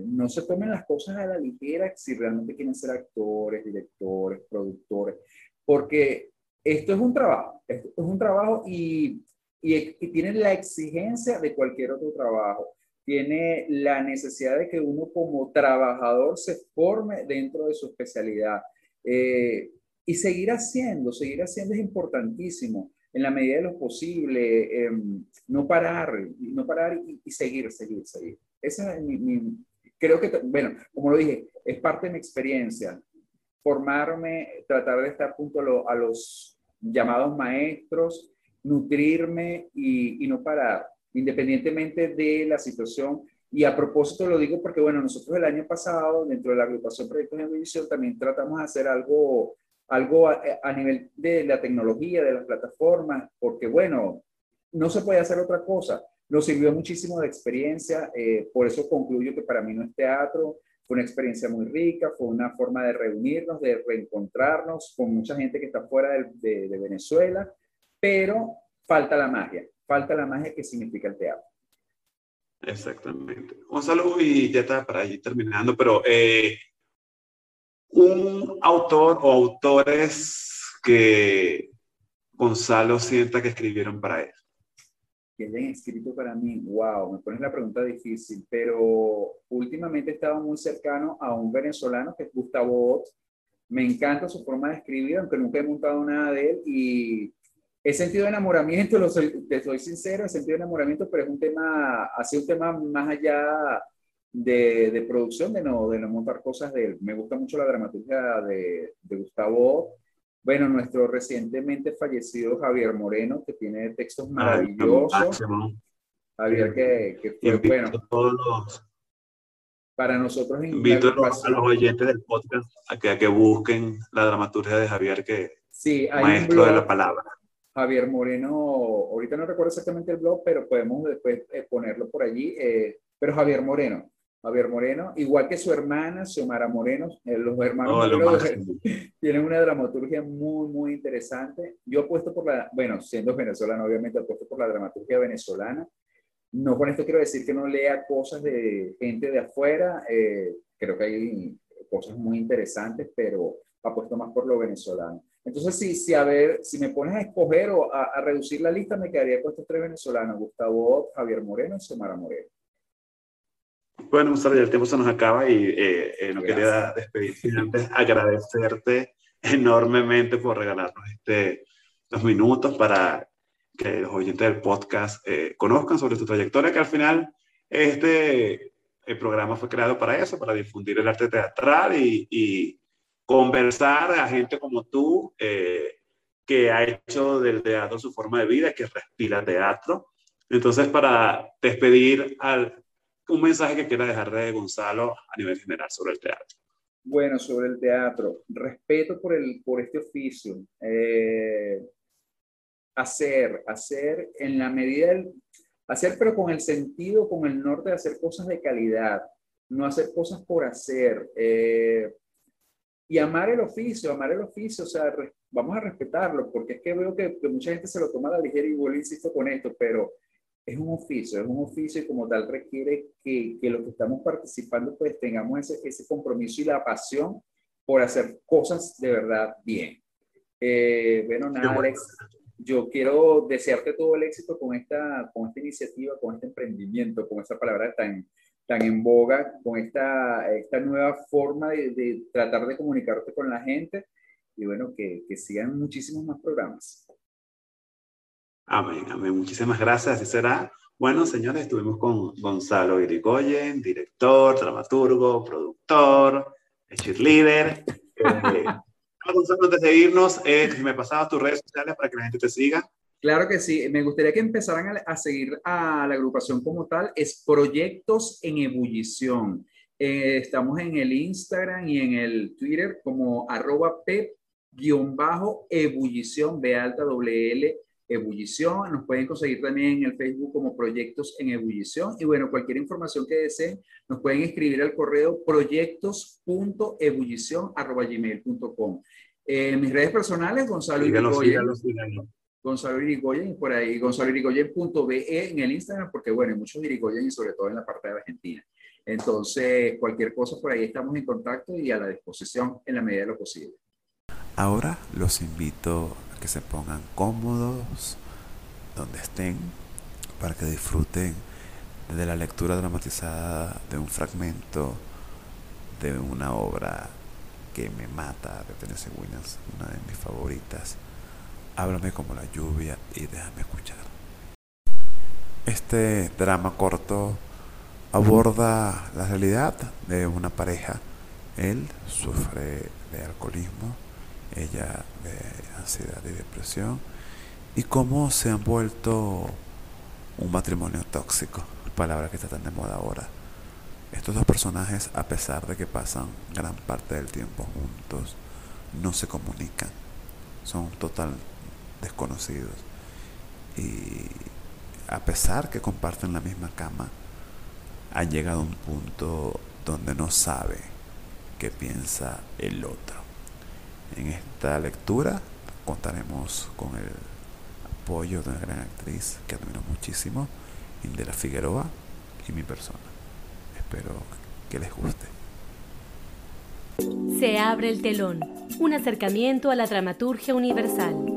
no se tomen las cosas a la ligera si realmente quieren ser actores, directores, productores, porque esto es un trabajo, esto es un trabajo y y, tiene la exigencia de cualquier otro trabajo. Tiene la necesidad de que uno como trabajador se forme dentro de su especialidad. Eh, y seguir haciendo, seguir haciendo es importantísimo en la medida de lo posible, em, no parar, no parar y, seguir, seguir, seguir. Esa es mi, creo que, bueno, como lo dije, es parte de mi experiencia. Formarme, tratar de estar junto a, a los llamados maestros, nutrirme y, no parar, independientemente de la situación. Y a propósito lo digo porque, bueno, nosotros el año pasado, dentro de la agrupación Proyectos de División, también tratamos de hacer algo, algo a, nivel de la tecnología, de las plataformas, porque, bueno, no se puede hacer otra cosa. Nos sirvió muchísimo de experiencia, eh, por eso concluyo que para mí no es teatro, fue una experiencia muy rica, fue una forma de reunirnos, de reencontrarnos con mucha gente que está fuera de Venezuela pero falta la magia, falta la magia que significa el teatro. Exactamente. Gonzalo, y ya está para ir terminando, pero eh, un autor o autores que Gonzalo sienta que escribieron para él. Que hayan escrito para mí, wow, me pones la pregunta difícil, pero últimamente he estado muy cercano a un venezolano que es Gustavo Ott. Me encanta su forma de escribir, aunque nunca he montado nada de él y He sentido enamoramiento, lo soy, te soy sincero, he sentido enamoramiento, pero es un tema, ha sido un tema más allá de, de, producción, de no, de no montar cosas de él. Me gusta mucho la dramaturgia de, de Gustavo. Bueno, nuestro recientemente fallecido Javier Moreno, que tiene textos maravillosos. Javier, que, que fue bueno. Para nosotros, invito a los oyentes del podcast a que, a que busquen la dramaturgia de Javier, que sí, maestro de la palabra Javier Moreno, ahorita no recuerdo exactamente el blog, pero podemos después eh, ponerlo por allí. Eh, pero Javier Moreno, Javier Moreno, igual que su hermana, Xiomara Moreno, eh, los hermanos tienen una dramaturgia muy, muy interesante. Yo apuesto por la, bueno, siendo venezolano, obviamente apuesto por la dramaturgia venezolana. No con esto quiero decir que no lea cosas de gente de afuera, creo que hay cosas muy interesantes, pero apuesto más por lo venezolano. Entonces, si, si, a ver, si me pones a escoger o a, reducir la lista, me quedaría con estos tres venezolanos, Gustavo, Javier Moreno y Xiomara Moreno. Bueno, Gustavo, ya el tiempo se nos acaba y eh, eh, no quería despedirte antes agradecerte enormemente por regalarnos este, los minutos para que los oyentes del podcast eh, conozcan sobre tu trayectoria, que al final este el programa fue creado para eso, para difundir el arte teatral y, y conversar a gente como tú, eh, que ha hecho del teatro su forma de vida, que respira teatro. Entonces, para despedir, al, un mensaje que quiera dejar de Gonzalo a nivel general sobre el teatro. Bueno, sobre el teatro, respeto por, el, por este oficio. Eh, hacer, hacer en la medida del, hacer, pero con el sentido, con el norte de hacer cosas de calidad, no hacer cosas por hacer. Eh, y amar el oficio, amar el oficio, o sea, vamos a respetarlo, porque es que veo que, mucha gente se lo toma a la ligera y vuelvo, insisto con esto, pero es un oficio, es un oficio y como tal requiere que, que los que estamos participando pues tengamos ese, ese compromiso y la pasión por hacer cosas de verdad bien. Eh, bueno, nada, Alex, yo quiero desearte todo el éxito con esta, con esta iniciativa, con este emprendimiento, con esa palabra tan, tan en boga con esta, esta nueva forma de, de tratar de comunicarte con la gente y bueno, que, que sigan muchísimos más programas. Amén, amén. Muchísimas gracias, así será. Bueno, señores, estuvimos con Gonzalo Irigoyen, director, dramaturgo, productor, cheerleader. Eh, Gonzalo, antes de irnos, eh, me pasabas tus redes sociales para que la gente te siga. Claro que sí. Me gustaría que empezaran a, seguir a la agrupación como tal. Es Proyectos en Ebullición. Eh, estamos en el Instagram y en el Twitter como arroba pep-ebullición, B alta L ebullición. Nos pueden conseguir también en el Facebook como Proyectos en Ebullición. Y bueno, cualquier información que deseen, nos pueden escribir al correo proyectos.ebullición.gmail.com. Eh, mis redes personales, Gonzalo y Gonzalo Irigoyen, por ahí, gonzaloirigoyen.be en el Instagram, porque bueno, hay muchos Irigoyen y sobre todo en la parte de Argentina. Entonces, cualquier cosa por ahí estamos en contacto y a la disposición en la medida de lo posible. Ahora los invito a que se pongan cómodos donde estén para que disfruten de la lectura dramatizada de un fragmento de una obra que me mata de Tennessee Williams, una de mis favoritas Háblame como la lluvia y déjame escuchar. Este drama corto aborda la realidad de una pareja. Él sufre de alcoholismo, ella de ansiedad y depresión, y cómo se han vuelto un matrimonio tóxico, palabra que está tan de moda ahora. Estos dos personajes, a pesar de que pasan gran parte del tiempo juntos, no se comunican. Son total, desconocidos. Y a pesar que comparten la misma cama, han llegado a un punto donde no sabe qué piensa el otro. En esta lectura contaremos con el apoyo de una gran actriz que admiro muchísimo, Indela Figueroa, y mi persona. Espero que les guste. Se abre el telón, un acercamiento a la dramaturgia universal.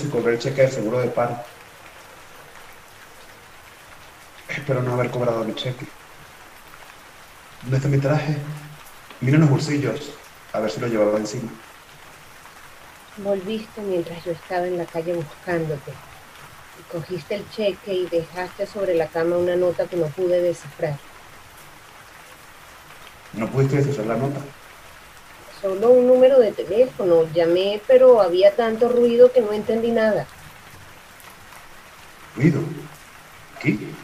Si cobré el cheque de seguro de paro. Espero no haber cobrado mi cheque. ¿Dónde está mi traje? Mira en los bolsillos, a ver si lo llevaba encima. Volviste mientras yo estaba en la calle buscándote. Y cogiste el cheque y dejaste sobre la cama una nota que no pude descifrar. ¿No pudiste descifrar la nota? Solo un número de teléfono. Llamé, pero había tanto ruido que no entendí nada. ¿Ruido? ¿Aquí?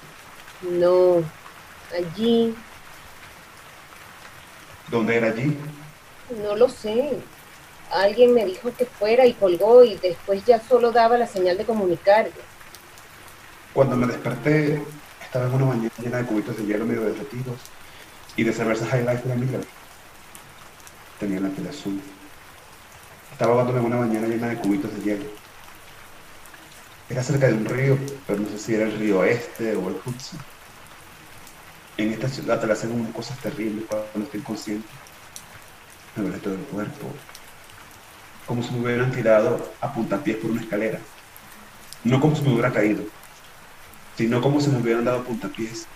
No, allí, ¿Dónde era allí? no lo sé. Alguien me dijo que fuera y colgó y después ya solo daba la señal de comunicar. Cuando me desperté, estaba en una bañera llena de cubitos de hielo medio derretidos y de cerveza High Life de la Miller. Tenía la piel azul. Estaba ahogándome en una bañera llena de cubitos de hielo. Era cerca de un río, pero no sé si era el río Este o el Hudson. En esta ciudad te hacen unas cosas terribles cuando estoy consciente. Me duele todo el cuerpo. Como si me hubieran tirado a puntapiés por una escalera. No como si me hubiera caído, sino como si me hubieran dado puntapiés.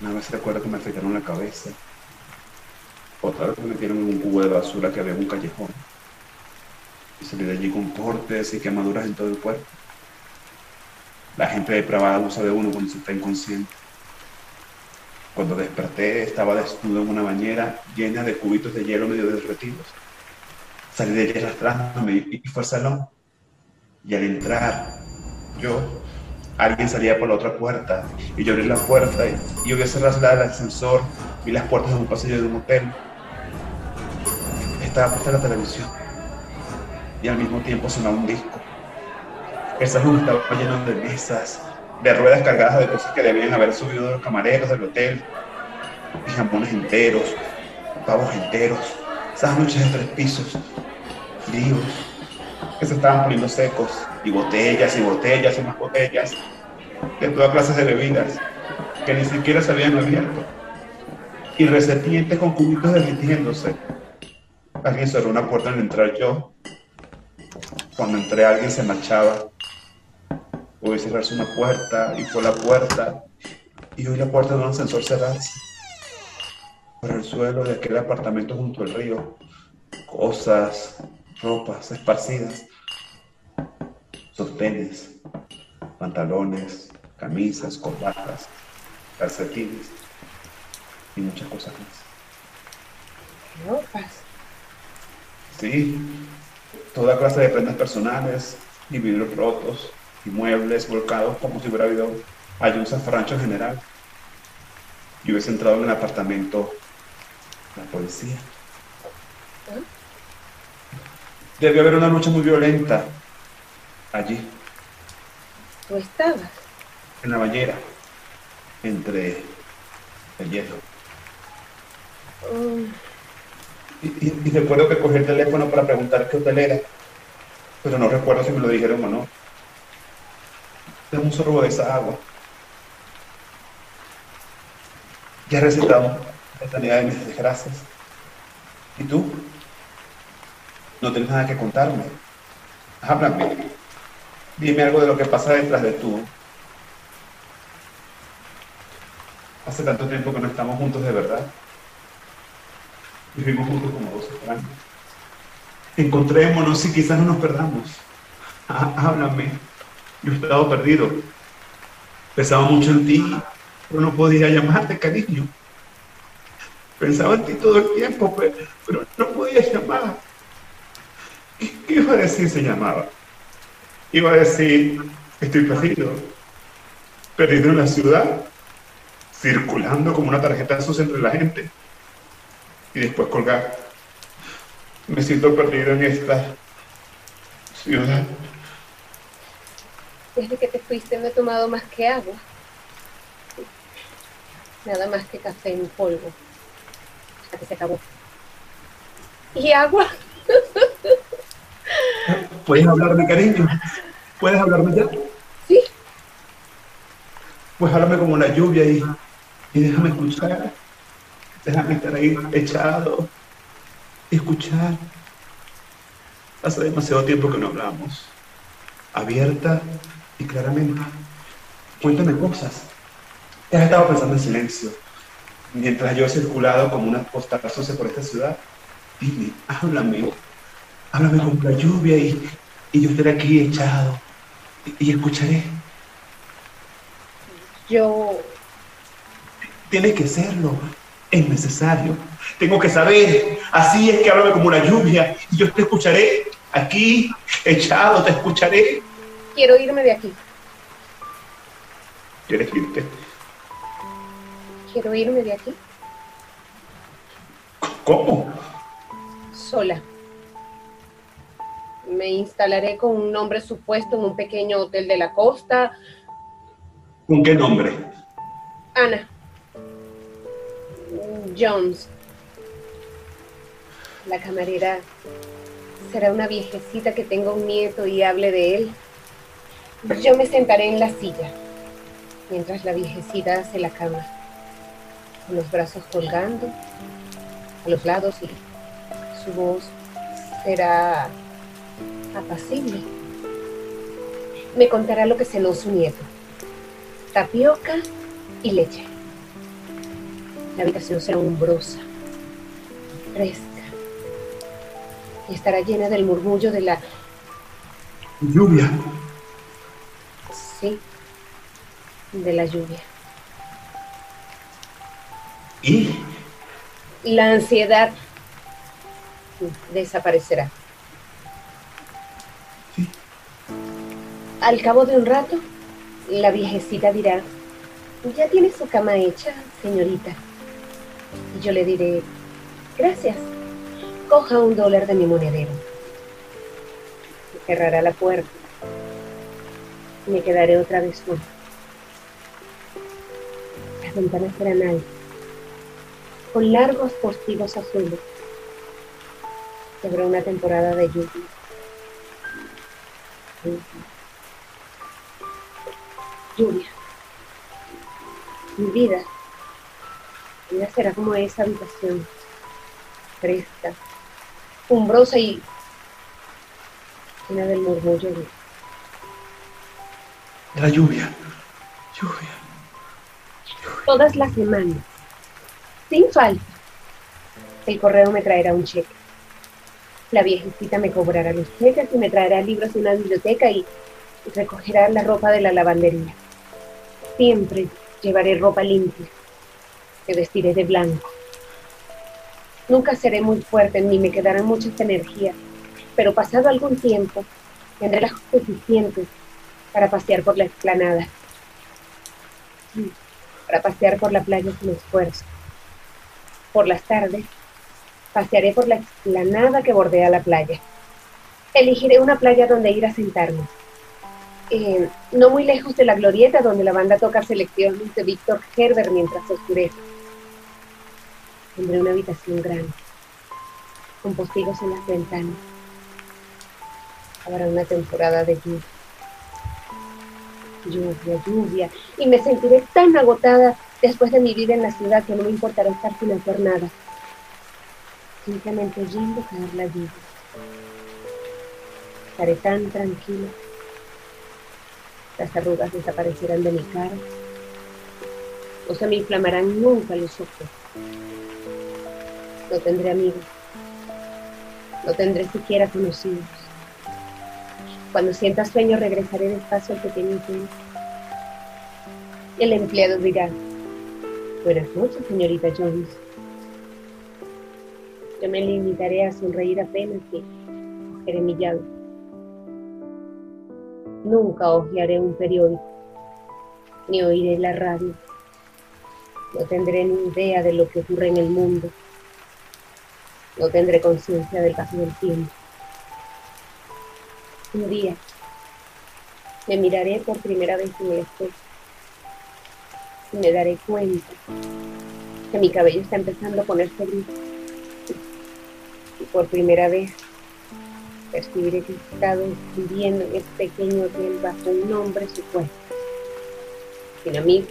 Una vez recuerdo que me afeitaron la cabeza. Otra vez me metieron en un cubo de basura que había en un callejón. Y salí de allí con cortes y quemaduras en todo el cuerpo. La gente depravada abusa de uno cuando se está inconsciente. Cuando desperté estaba desnudo en una bañera llena de cubitos de hielo medio derretidos. Salí de allí arrastrándome y fue al salón. Y al entrar, yo, alguien salía por la otra puerta y yo abrí la puerta y, y cerrarse la del ascensor, vi las puertas de un pasillo de un hotel. Estaba puesta la televisión y al mismo tiempo sonaba un disco. El salón estaba lleno de mesas, de ruedas cargadas de cosas que debían haber subido los camareros del hotel, y jamones enteros, pavos enteros, sándwiches de tres pisos, fríos, que se estaban poniendo secos, y botellas y botellas y más botellas, de todas clases de bebidas, que ni siquiera se habían abierto, y recipientes con cubitos derritiéndose. Alguien cerró una puerta al entrar yo. Cuando entré alguien se marchaba. Pude cerrarse una puerta y fue la puerta y oí la puerta de un ascensor cerrarse. Por el suelo de aquel apartamento junto al río, cosas, ropas esparcidas, sostenes, pantalones, camisas, corbatas, calcetines y muchas cosas más. Ropas. Sí, toda clase de prendas personales y vidrios rotos y muebles volcados como si hubiera habido allí un zafarrancho general. Y hubiese entrado en el apartamento la policía. Debió haber una lucha muy violenta allí, ¿Tú estabas? en la bañera, entre el hielo. Mm, Y, recuerdo que cogí el teléfono para preguntar qué hotel era, pero no recuerdo si me lo dijeron o no. Dame un sorbo de esa agua. Ya he recetado la eternidad de mis desgracias. ¿Y tú? No tienes nada que contarme. Háblame. Dime algo de lo que pasa detrás de tú. Hace tanto tiempo que no estamos juntos de verdad. Vivimos juntos como dos extraños. Encontrémonos y quizás no nos perdamos. Há- Háblame. Yo he estado perdido. Pensaba mucho en ti, pero no podía llamarte, cariño. Pensaba en ti todo el tiempo, pe- pero, no podía llamar. ¿Qué, qué iba a decir si llamaba? Iba a decir, estoy perdido. Perdido en la ciudad, circulando como una tarjeta sucia entre la gente y después colgar. Me siento perdido en esta ciudad. Desde que te fuiste no he tomado más que agua. Nada más que café en polvo. Hasta que se acabó. ¿Y agua? ¿Puedes hablarme, cariño? ¿Puedes hablarme ya? Sí. Pues háblame como la lluvia y, y déjame escuchar. Déjame estar ahí echado. Escuchar. Hace demasiado tiempo que no hablamos. Abierta y claramente. Cuéntame cosas. Te has estado pensando en silencio. Mientras yo he circulado como una postal por esta ciudad. Dime, háblame. Háblame con la lluvia y, y yo estaré aquí echado. Y, y escucharé. Yo Tienes que serlo. Es necesario. Tengo que saber. Así es que háblame como una lluvia. Y yo te escucharé. Aquí, echado, te escucharé. quiero irme de aquí. ¿Quieres irte? Quiero irme de aquí ¿Cómo? sola. Me instalaré con un nombre supuesto en un pequeño hotel de la costa. ¿Con qué nombre? Ana. Jones. La camarera será una viejecita que tenga un nieto y hable de él. Yo me sentaré en la silla mientras la viejecita hace la cama, con los brazos colgando a los lados y su voz será apacible. Me contará lo que cenó su nieto. Tapioca y leche. La habitación será umbrosa, fresca, y estará llena del murmullo de la... Lluvia. Sí, de la lluvia. ¿Y? La ansiedad desaparecerá. Sí. Al cabo de un rato, la viejecita dirá, ya tiene su cama hecha, señorita. Y yo le diré, gracias. Coja un dólar de mi monedero. Cerrará la puerta. Me quedaré otra vez sola. Las ventanas serán altas, con largos postigos azules. Sobre una temporada de lluvia. Lluvia. Mi vida. Vida será como esa habitación. Fresca, umbrosa y llena del murmullo de La lluvia. Lluvia. todas las semanas, sin falta. El correo me traerá un cheque. La viejecita me cobrará los cheques y me traerá libros de una biblioteca y recogerá la ropa de la lavandería. Siempre llevaré ropa limpia. Me vestiré de blanco. Nunca seré muy fuerte ni me quedarán muchas energías, pero pasado algún tiempo tendré las suficientes para pasear por la explanada. Para pasear por la playa sin esfuerzo. Por las tardes, pasearé por la explanada que bordea la playa. Elegiré una playa donde ir a sentarme. Eh, no muy lejos de la glorieta donde la banda toca selecciones de Víctor Herbert mientras oscurece. Tendré una habitación grande, con postigos en las ventanas. Habrá una temporada de lluvia. Lluvia, lluvia. Y me sentiré tan agotada después de mi vida en la ciudad que no me importará estar sin hacer nada. Simplemente oyendo caer la lluvia. Estaré tan tranquila. Las arrugas desaparecerán de mi cara. No se me inflamarán nunca los ojos. No tendré amigos. No tendré siquiera conocidos. Cuando sienta sueño regresaré despacio al pequeño hotel. El empleado dirá, buenas noches, señorita Jones. Yo me limitaré a sonreír apenas y cogeré mi llave. Nunca hojearé un periódico, ni oiré la radio. No tendré ni idea de lo que ocurre en el mundo. No tendré conciencia del paso del tiempo. Un día me miraré por primera vez en el espejo y me daré cuenta que mi cabello está empezando a ponerse gris. Y por primera vez percibiré que he estado viviendo en este pequeño hotel bajo un nombre supuesto, sin amigos,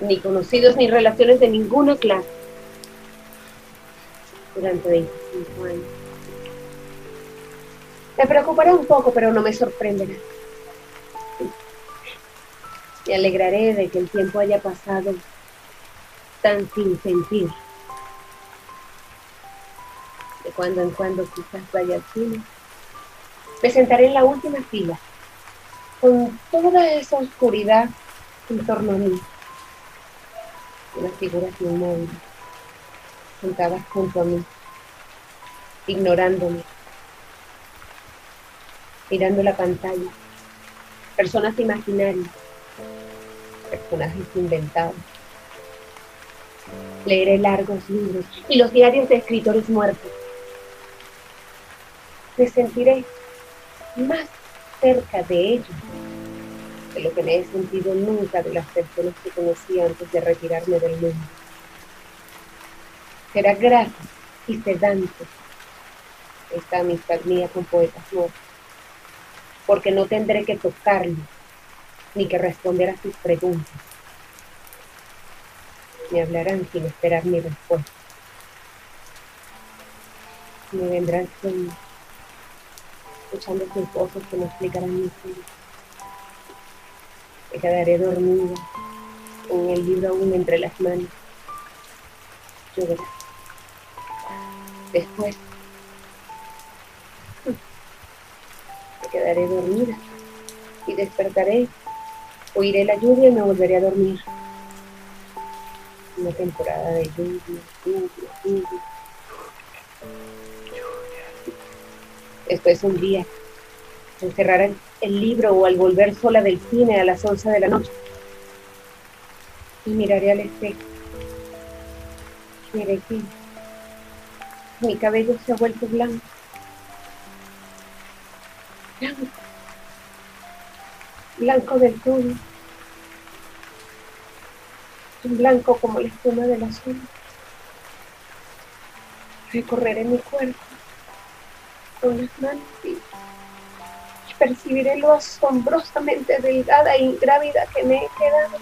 ni conocidos, ni relaciones de ninguna clase, durante 25 años. Me preocupará un poco, pero no me sorprenderá. Me alegraré de que el tiempo haya pasado tan sin sentir. De cuando en cuando quizás vaya al cine. Me sentaré en la última fila, con toda esa oscuridad en torno a mí. Unas figuras inmóviles, sentadas junto a mí, ignorándome, mirando la pantalla, personas imaginarias, personajes inventados. Leeré largos libros y los diarios de escritores muertos. Me sentiré más cerca de ellos de lo que me he sentido nunca de las personas que conocí antes de retirarme del mundo. Será grata y sedante esta amistad mía con poetas muertos, porque no tendré que tocarlo ni que responder a sus preguntas. Me hablarán sin esperar mi respuesta. Me vendrán sueños, escuchando sus voces que me explicarán mi vida. Me quedaré dormida, con el libro aún entre las manos. Después, me quedaré dormida y despertaré Oiré la lluvia y me volveré a dormir. Una temporada de lluvia, lluvia, lluvia. Un día, encerrar el libro o al volver sola del cine a las 11 de la noche. Y miraré al espejo. Miré que mi cabello se ha vuelto blanco. Blanco blanco del todo, blanco como la espuma del azul. Recorreré mi cuerpo con las manos y percibiré lo asombrosamente delgada e ingrávida que me he quedado.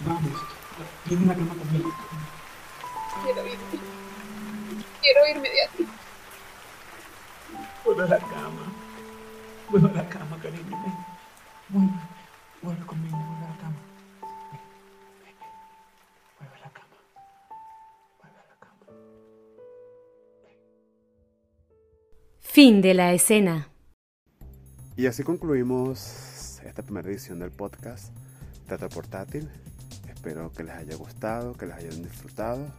Vamos, viene la cama conmigo. Quiero irme. Quiero irme de aquí. Vuelve a la cama. Vuelve a la cama, cariño. Ven. Vuelve. Vuelve conmigo. Vuelve a la cama. Ven. Ven. Vuelve a la cama. Vuelve a la cama. Fin de la escena. Y así concluimos esta primera edición del podcast Teatro Portátil. Espero que les haya gustado, que les hayan disfrutado.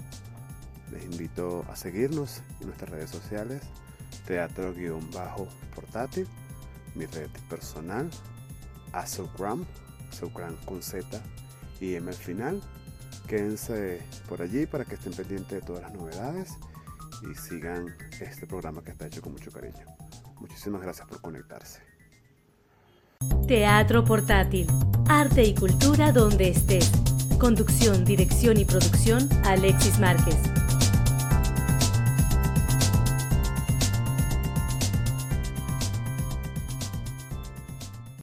Les invito a seguirnos en nuestras redes sociales, teatro-portátil, mi red personal, Azogram, Azogram con Z y M al final. Quédense por allí para que estén pendientes de todas las novedades y sigan este programa que está hecho con mucho cariño. Muchísimas gracias por conectarse. Teatro Portátil. Arte y cultura donde estés. Conducción, dirección y producción, Alexis Márquez.